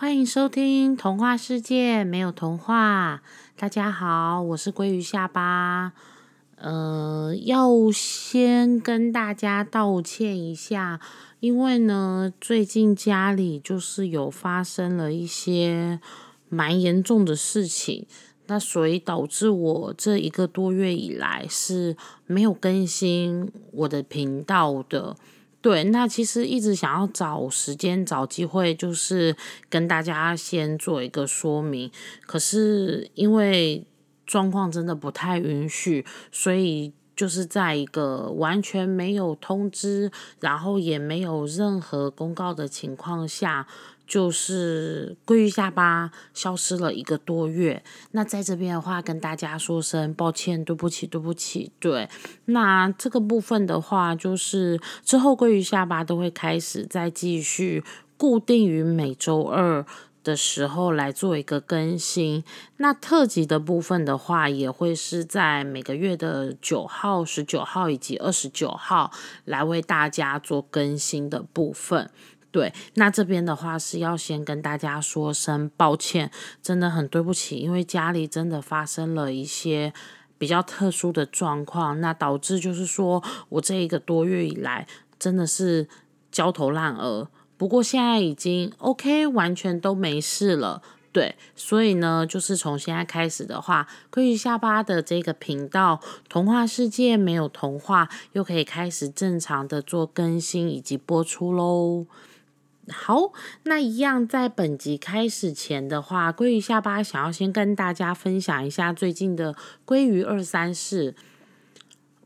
欢迎收听《童话世界没有童话》。大家好，我是鲑鱼下巴。呃，要先跟大家道歉一下，因为呢，最近家里就是有发生了一些蛮严重的事情，那所以导致我这一个多月以来是没有更新我的频道的。对，那其实一直想要找时间、找机会，就是跟大家先做一个说明。可是因为状况真的不太允许，所以就是在一个完全没有通知，然后也没有任何公告的情况下。就是鲑鱼下巴消失了一个多月，那在这边的话，跟大家说声抱歉，对不起，对不起。对，那这个部分的话，就是之后鲑鱼下巴都会开始再继续固定于每周二的时候来做一个更新。那特辑的部分的话，也会是在每个月的九号、十九号以及二十九号来为大家做更新的部分。对，那这边的话是要先跟大家说声抱歉，真的很对不起，因为家里真的发生了一些比较特殊的状况，那导致就是说我这一个多月以来真的是焦头烂额。不过现在已经 OK，完全都没事了。对，所以呢，就是从现在开始的话，可以下巴的这个频道《童话世界没有童话》又可以开始正常的做更新以及播出喽。好，那一样在本集开始前的话，鲑鱼下巴想要先跟大家分享一下最近的鲑鱼二三事。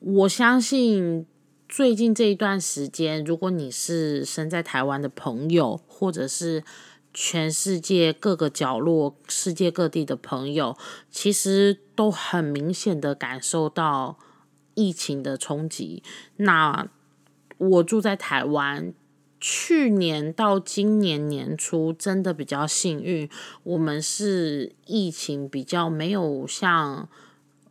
我相信最近这一段时间，如果你是身在台湾的朋友，或者是全世界各个角落、世界各地的朋友，其实都很明显的感受到疫情的冲击。那我住在台湾。去年到今年年初，真的比较幸运，我们是疫情比较没有像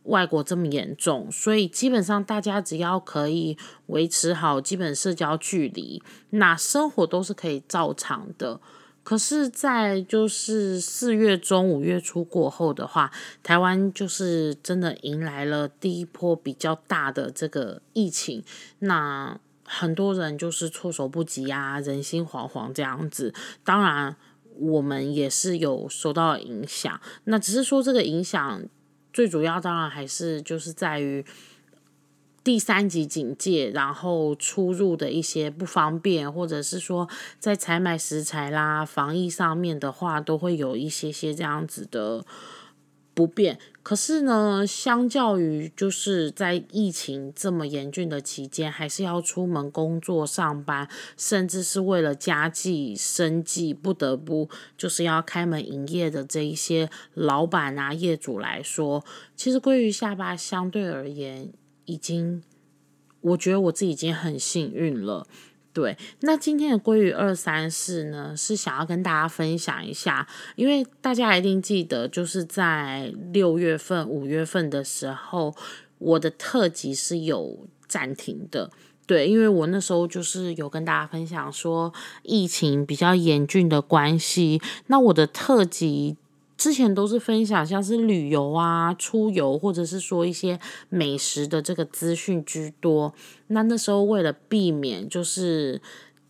外国这么严重，所以基本上大家只要可以维持好基本社交距离，那生活都是可以照常的。可是，在就是四月中、五月初过后的话，台湾就是真的迎来了第一波比较大的这个疫情，那。很多人就是措手不及啊，人心惶惶这样子。当然，我们也是有受到影响。那只是说，这个影响最主要，当然还是就是在于第三级警戒，然后出入的一些不方便，或者是说在采买食材啦、防疫上面的话，都会有一些些这样子的。不便，可是呢，相较于就是在疫情这么严峻的期间，还是要出门工作上班，甚至是为了家计生计不得不就是要开门营业的这一些老板啊业主来说，其实归于下巴相对而言，已经我觉得我自己已经很幸运了。对，那今天的鲑鱼二三四呢，是想要跟大家分享一下，因为大家一定记得，就是在六月份、五月份的时候，我的特辑是有暂停的。对，因为我那时候就是有跟大家分享说，疫情比较严峻的关系，那我的特辑。之前都是分享像是旅游啊、出游，或者是说一些美食的这个资讯居多。那那时候为了避免就是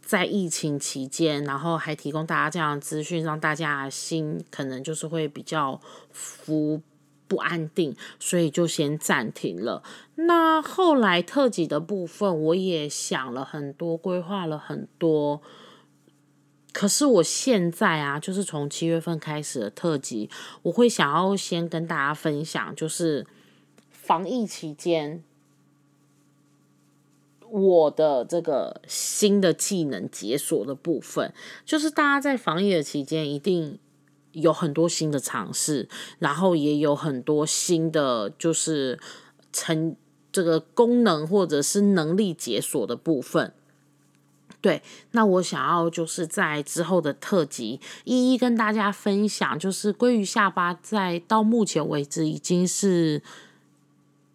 在疫情期间，然后还提供大家这样的资讯，让大家心可能就是会比较浮不安定，所以就先暂停了。那后来特辑的部分，我也想了很多，规划了很多。可是我现在啊，就是从七月份开始的特辑，我会想要先跟大家分享，就是防疫期间我的这个新的技能解锁的部分。就是大家在防疫的期间，一定有很多新的尝试，然后也有很多新的就是成这个功能或者是能力解锁的部分。对，那我想要就是在之后的特辑一一跟大家分享，就是鲑鱼下巴在到目前为止已经是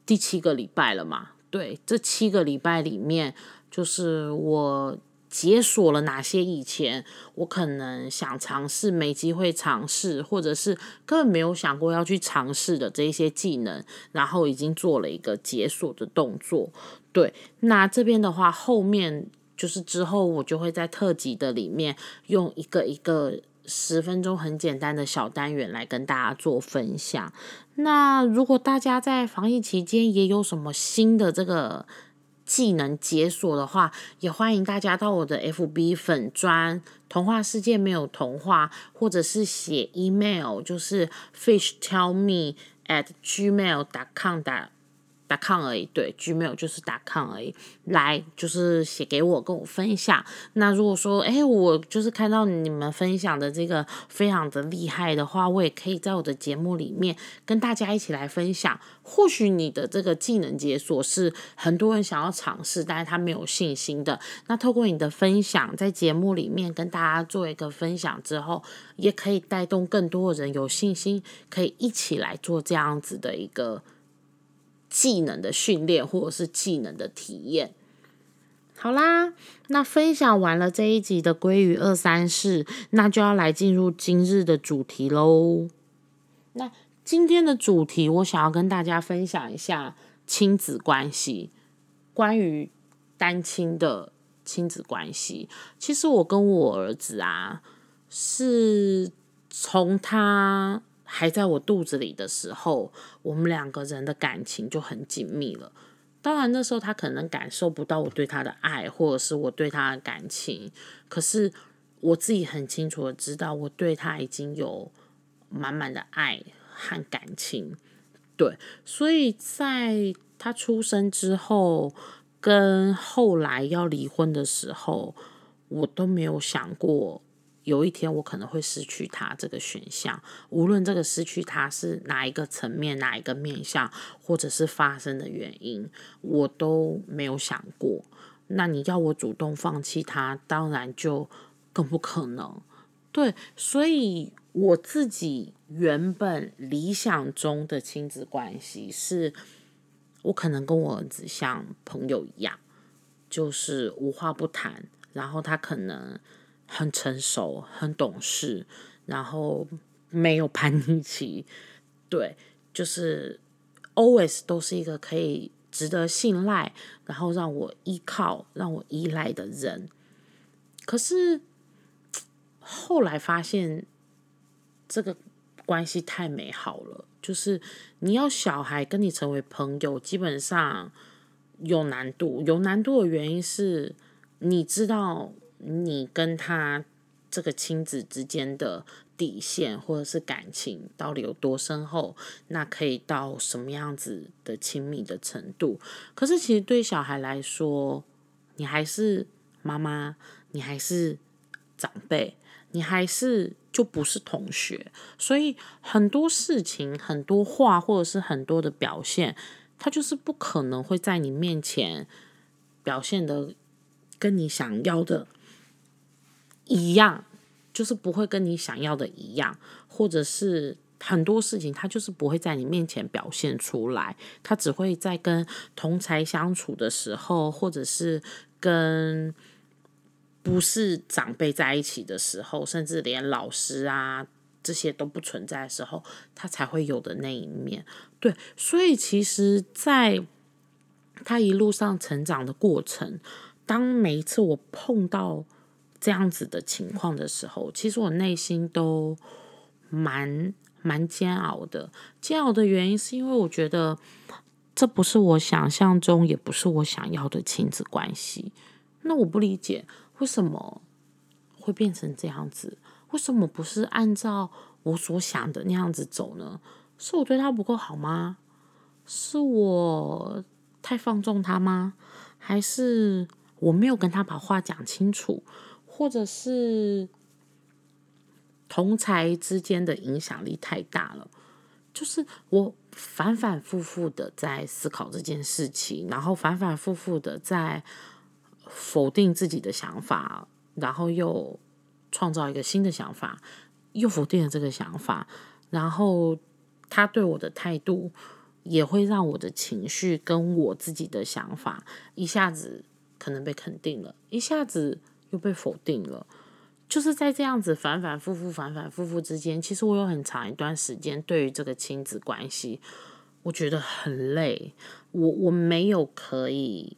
第七个礼拜了嘛。对，这七个礼拜里面，就是我解锁了哪些以前我可能想尝试没机会尝试，或者是根本没有想过要去尝试的这一些技能，然后已经做了一个解锁的动作。对，那这边的话，后面就是之后我就会在特辑的里面用一个一个十分钟很简单的小单元来跟大家做分享。那如果大家在防疫期间也有什么新的这个，技能解锁的话，也欢迎大家到我的 FB 粉砖童话世界没有童话，或者是写 email，就是 fish tell me at gmail dot com 的。打抗而已，对，Gmail 就是打抗而已。来，就是写给我，跟我分享。那如果说，哎，我就是看到你们分享的这个非常的厉害的话，我也可以在我的节目里面跟大家一起来分享。或许你的这个技能解锁是很多人想要尝试，但是他没有信心的。那透过你的分享，在节目里面跟大家做一个分享之后，也可以带动更多的人有信心，可以一起来做这样子的一个。技能的训练，或者是技能的体验。好啦，那分享完了这一集的鲑鱼二三事，那就要来进入今日的主题喽。那今天的主题，我想要跟大家分享一下亲子关系，关于单亲的亲子关系。其实我跟我儿子啊，是从他。还在我肚子里的时候，我们两个人的感情就很紧密了。当然那时候他可能感受不到我对他的爱，或者是我对他的感情。可是我自己很清楚的知道，我对他已经有满满的爱和感情。对，所以在他出生之后，跟后来要离婚的时候，我都没有想过。有一天我可能会失去他这个选项，无论这个失去他是哪一个层面、哪一个面向，或者是发生的原因，我都没有想过。那你要我主动放弃他，当然就更不可能。对，所以我自己原本理想中的亲子关系是，我可能跟我儿子像朋友一样，就是无话不谈，然后他可能。很成熟，很懂事，然后没有叛逆期，对，就是 always 都是一个可以值得信赖，然后让我依靠、让我依赖的人。可是后来发现，这个关系太美好了，就是你要小孩跟你成为朋友，基本上有难度。有难度的原因是，你知道。你跟他这个亲子之间的底线或者是感情到底有多深厚？那可以到什么样子的亲密的程度？可是其实对小孩来说，你还是妈妈，你还是长辈，你还是就不是同学，所以很多事情、很多话或者是很多的表现，他就是不可能会在你面前表现的跟你想要的。一样，就是不会跟你想要的一样，或者是很多事情，他就是不会在你面前表现出来，他只会在跟同才相处的时候，或者是跟不是长辈在一起的时候，甚至连老师啊这些都不存在的时候，他才会有的那一面。对，所以其实，在他一路上成长的过程，当每一次我碰到。这样子的情况的时候，其实我内心都蛮蛮煎熬的。煎熬的原因是因为我觉得这不是我想象中，也不是我想要的亲子关系。那我不理解为什么会变成这样子？为什么不是按照我所想的那样子走呢？是我对他不够好吗？是我太放纵他吗？还是我没有跟他把话讲清楚？或者是同才之间的影响力太大了，就是我反反复复的在思考这件事情，然后反反复复的在否定自己的想法，然后又创造一个新的想法，又否定了这个想法，然后他对我的态度也会让我的情绪跟我自己的想法一下子可能被肯定了，一下子。又被否定了。就是在这样子反反复复、反反复复之间，其实我有很长一段时间对于这个亲子关系，我觉得很累。我我没有可以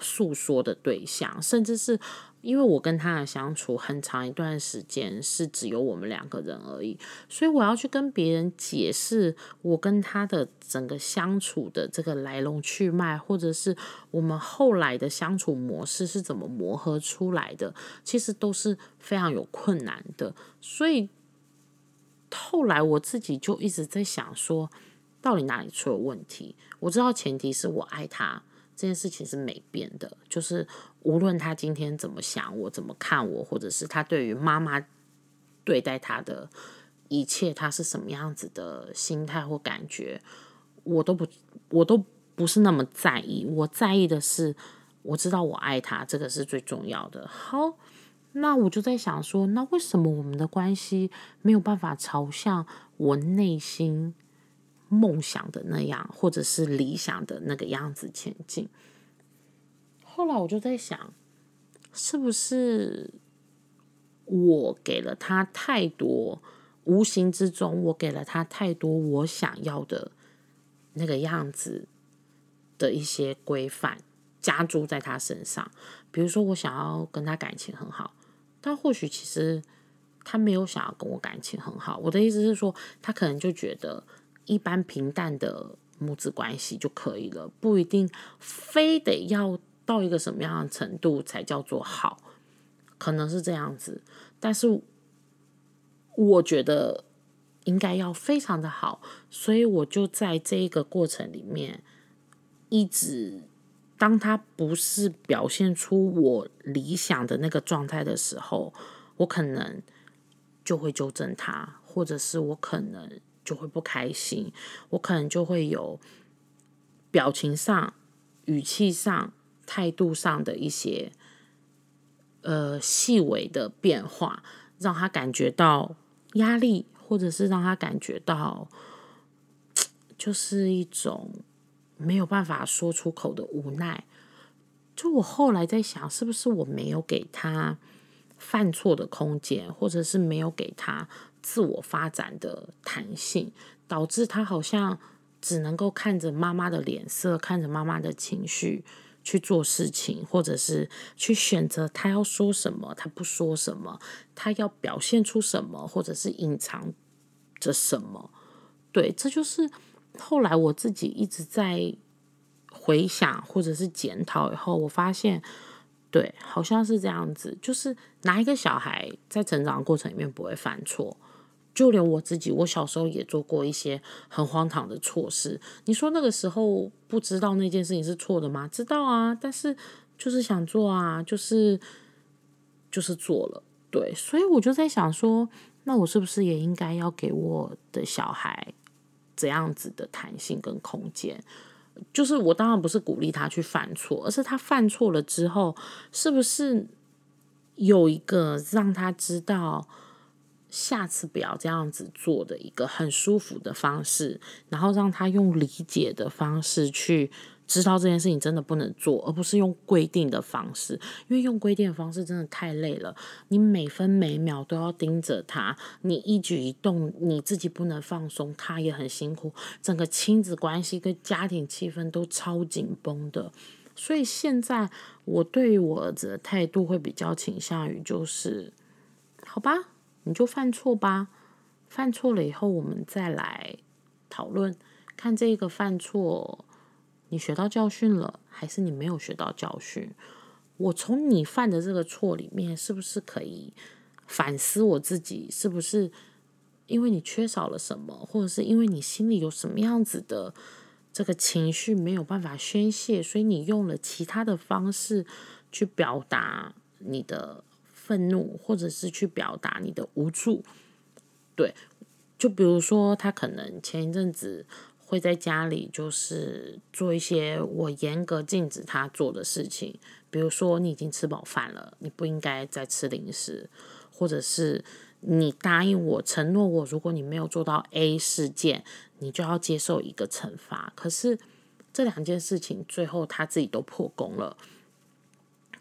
诉说的对象，甚至是。因为我跟他的相处很长一段时间是只有我们两个人而已，所以我要去跟别人解释我跟他的整个相处的这个来龙去脉，或者是我们后来的相处模式是怎么磨合出来的，其实都是非常有困难的。所以后来我自己就一直在想说，到底哪里出了问题？我知道前提是我爱他。这件事情是没变的，就是无论他今天怎么想我，怎么看我，或者是他对于妈妈对待他的一切，他是什么样子的心态或感觉，我都不，我都不是那么在意。我在意的是，我知道我爱他，这个是最重要的。好，那我就在想说，那为什么我们的关系没有办法朝向我内心？梦想的那样，或者是理想的那个样子前进。后来我就在想，是不是我给了他太多，无形之中我给了他太多我想要的那个样子的一些规范加注在他身上。比如说，我想要跟他感情很好，但或许其实他没有想要跟我感情很好。我的意思是说，他可能就觉得。一般平淡的母子关系就可以了，不一定非得要到一个什么样的程度才叫做好，可能是这样子。但是我觉得应该要非常的好，所以我就在这一个过程里面，一直当他不是表现出我理想的那个状态的时候，我可能就会纠正他，或者是我可能。就会不开心，我可能就会有表情上、语气上、态度上的一些呃细微的变化，让他感觉到压力，或者是让他感觉到就是一种没有办法说出口的无奈。就我后来在想，是不是我没有给他犯错的空间，或者是没有给他。自我发展的弹性，导致他好像只能够看着妈妈的脸色，看着妈妈的情绪去做事情，或者是去选择他要说什么，他不说什么，他要表现出什么，或者是隐藏着什么。对，这就是后来我自己一直在回想或者是检讨以后，我发现。对，好像是这样子，就是哪一个小孩在成长过程里面不会犯错？就连我自己，我小时候也做过一些很荒唐的错事。你说那个时候不知道那件事情是错的吗？知道啊，但是就是想做啊，就是就是做了。对，所以我就在想说，那我是不是也应该要给我的小孩这样子的弹性跟空间？就是我当然不是鼓励他去犯错，而是他犯错了之后，是不是有一个让他知道。下次不要这样子做的一个很舒服的方式，然后让他用理解的方式去知道这件事情真的不能做，而不是用规定的方式。因为用规定的方式真的太累了，你每分每秒都要盯着他，你一举一动你自己不能放松，他也很辛苦，整个亲子关系跟家庭气氛都超紧绷的。所以现在我对于我儿子的态度会比较倾向于就是，好吧。你就犯错吧，犯错了以后，我们再来讨论，看这个犯错，你学到教训了，还是你没有学到教训？我从你犯的这个错里面，是不是可以反思我自己？是不是因为你缺少了什么，或者是因为你心里有什么样子的这个情绪没有办法宣泄，所以你用了其他的方式去表达你的？愤怒，或者是去表达你的无助，对，就比如说他可能前一阵子会在家里就是做一些我严格禁止他做的事情，比如说你已经吃饱饭了，你不应该再吃零食，或者是你答应我承诺我，如果你没有做到 A 事件，你就要接受一个惩罚。可是这两件事情最后他自己都破功了。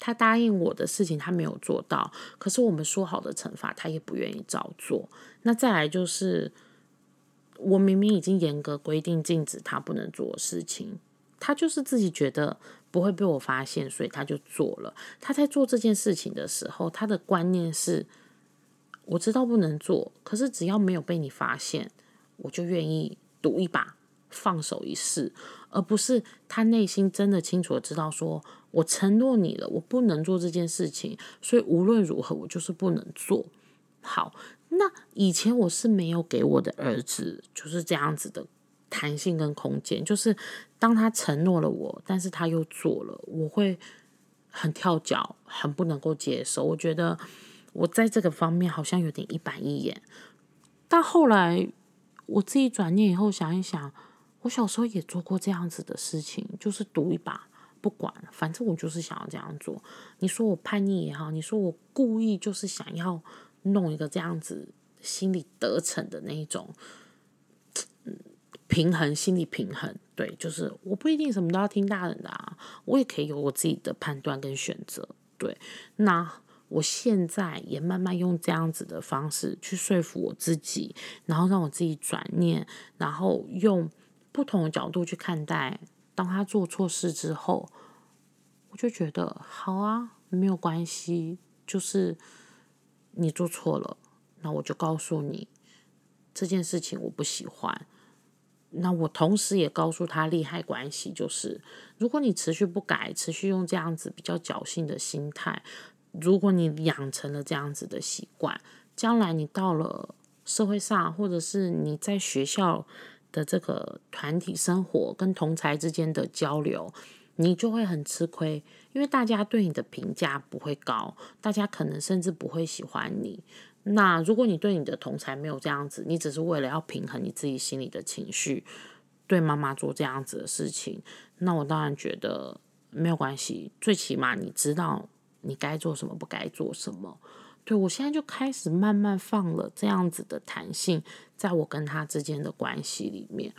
他答应我的事情他没有做到，可是我们说好的惩罚他也不愿意照做。那再来就是，我明明已经严格规定禁止他不能做的事情，他就是自己觉得不会被我发现，所以他就做了。他在做这件事情的时候，他的观念是：我知道不能做，可是只要没有被你发现，我就愿意赌一把。放手一试，而不是他内心真的清楚的知道，说我承诺你了，我不能做这件事情，所以无论如何我就是不能做好。那以前我是没有给我的儿子就是这样子的弹性跟空间，就是当他承诺了我，但是他又做了，我会很跳脚，很不能够接受。我觉得我在这个方面好像有点一板一眼，但后来我自己转念以后想一想。我小时候也做过这样子的事情，就是赌一把，不管，反正我就是想要这样做。你说我叛逆也好，你说我故意就是想要弄一个这样子心理得逞的那一种，嗯，平衡心理平衡。对，就是我不一定什么都要听大人的啊，我也可以有我自己的判断跟选择。对，那我现在也慢慢用这样子的方式去说服我自己，然后让我自己转念，然后用。不同的角度去看待，当他做错事之后，我就觉得好啊，没有关系，就是你做错了，那我就告诉你这件事情我不喜欢。那我同时也告诉他利害关系，就是如果你持续不改，持续用这样子比较侥幸的心态，如果你养成了这样子的习惯，将来你到了社会上，或者是你在学校。的这个团体生活跟同才之间的交流，你就会很吃亏，因为大家对你的评价不会高，大家可能甚至不会喜欢你。那如果你对你的同才没有这样子，你只是为了要平衡你自己心里的情绪，对妈妈做这样子的事情，那我当然觉得没有关系，最起码你知道你该做什么，不该做什么。对我现在就开始慢慢放了这样子的弹性，在我跟他之间的关系里面。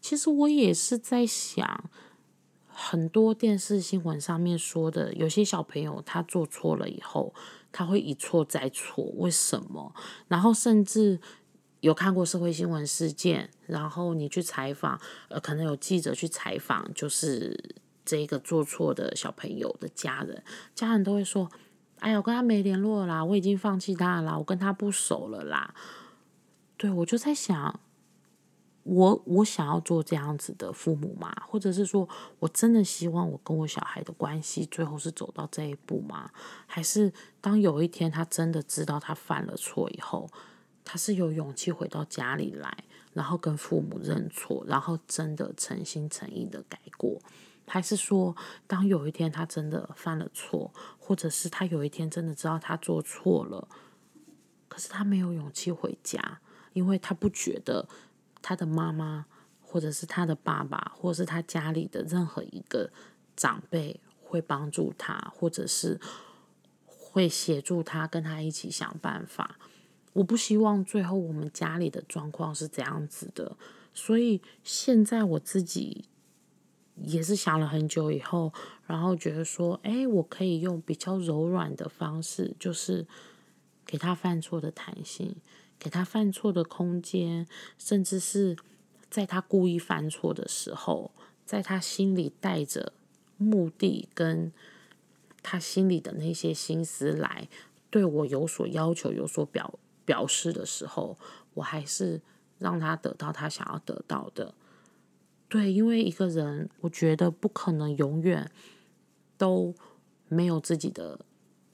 其实我也是在想，很多电视新闻上面说的，有些小朋友他做错了以后，他会一错再错，为什么？然后甚至有看过社会新闻事件，然后你去采访，呃，可能有记者去采访，就是这个做错的小朋友的家人，家人都会说。哎呀，我跟他没联络啦，我已经放弃他了，我跟他不熟了啦。对我就在想，我我想要做这样子的父母吗？或者是说我真的希望我跟我小孩的关系最后是走到这一步吗？还是当有一天他真的知道他犯了错以后，他是有勇气回到家里来，然后跟父母认错，然后真的诚心诚意的改过？还是说，当有一天他真的犯了错，或者是他有一天真的知道他做错了，可是他没有勇气回家，因为他不觉得他的妈妈，或者是他的爸爸，或者是他家里的任何一个长辈会帮助他，或者是会协助他跟他一起想办法。我不希望最后我们家里的状况是这样子的，所以现在我自己。也是想了很久以后，然后觉得说，哎，我可以用比较柔软的方式，就是给他犯错的弹性，给他犯错的空间，甚至是在他故意犯错的时候，在他心里带着目的跟他心里的那些心思来对我有所要求、有所表表示的时候，我还是让他得到他想要得到的。对，因为一个人，我觉得不可能永远都没有自己的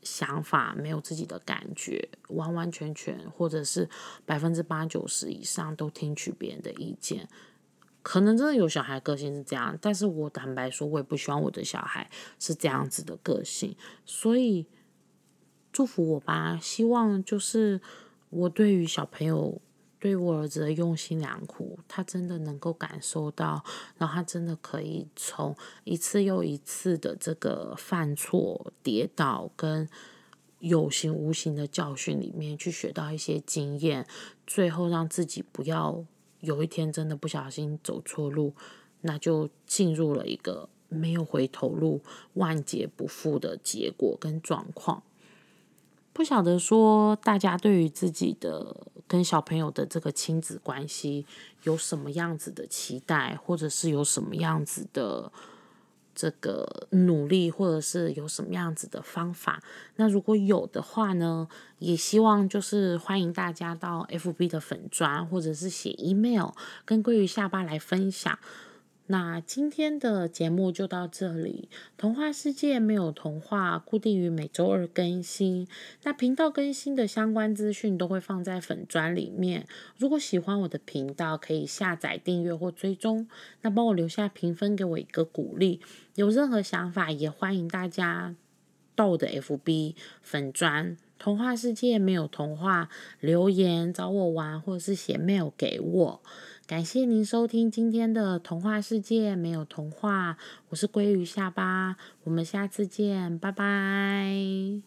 想法，没有自己的感觉，完完全全，或者是百分之八九十以上都听取别人的意见。可能真的有小孩个性是这样，但是我坦白说，我也不希望我的小孩是这样子的个性。所以祝福我吧，希望就是我对于小朋友。对我儿子的用心良苦，他真的能够感受到，然后他真的可以从一次又一次的这个犯错、跌倒跟有形无形的教训里面去学到一些经验，最后让自己不要有一天真的不小心走错路，那就进入了一个没有回头路、万劫不复的结果跟状况。不晓得说大家对于自己的跟小朋友的这个亲子关系有什么样子的期待，或者是有什么样子的这个努力，或者是有什么样子的方法？那如果有的话呢，也希望就是欢迎大家到 FB 的粉砖，或者是写 email 跟鲑鱼下巴来分享。那今天的节目就到这里。童话世界没有童话，固定于每周二更新。那频道更新的相关资讯都会放在粉砖里面。如果喜欢我的频道，可以下载订阅或追踪。那帮我留下评分，给我一个鼓励。有任何想法，也欢迎大家到我的 FB 粉砖。童话世界没有童话，留言找我玩，或者是写 mail 给我。感谢您收听今天的童话世界，没有童话，我是鲑鱼下巴，我们下次见，拜拜。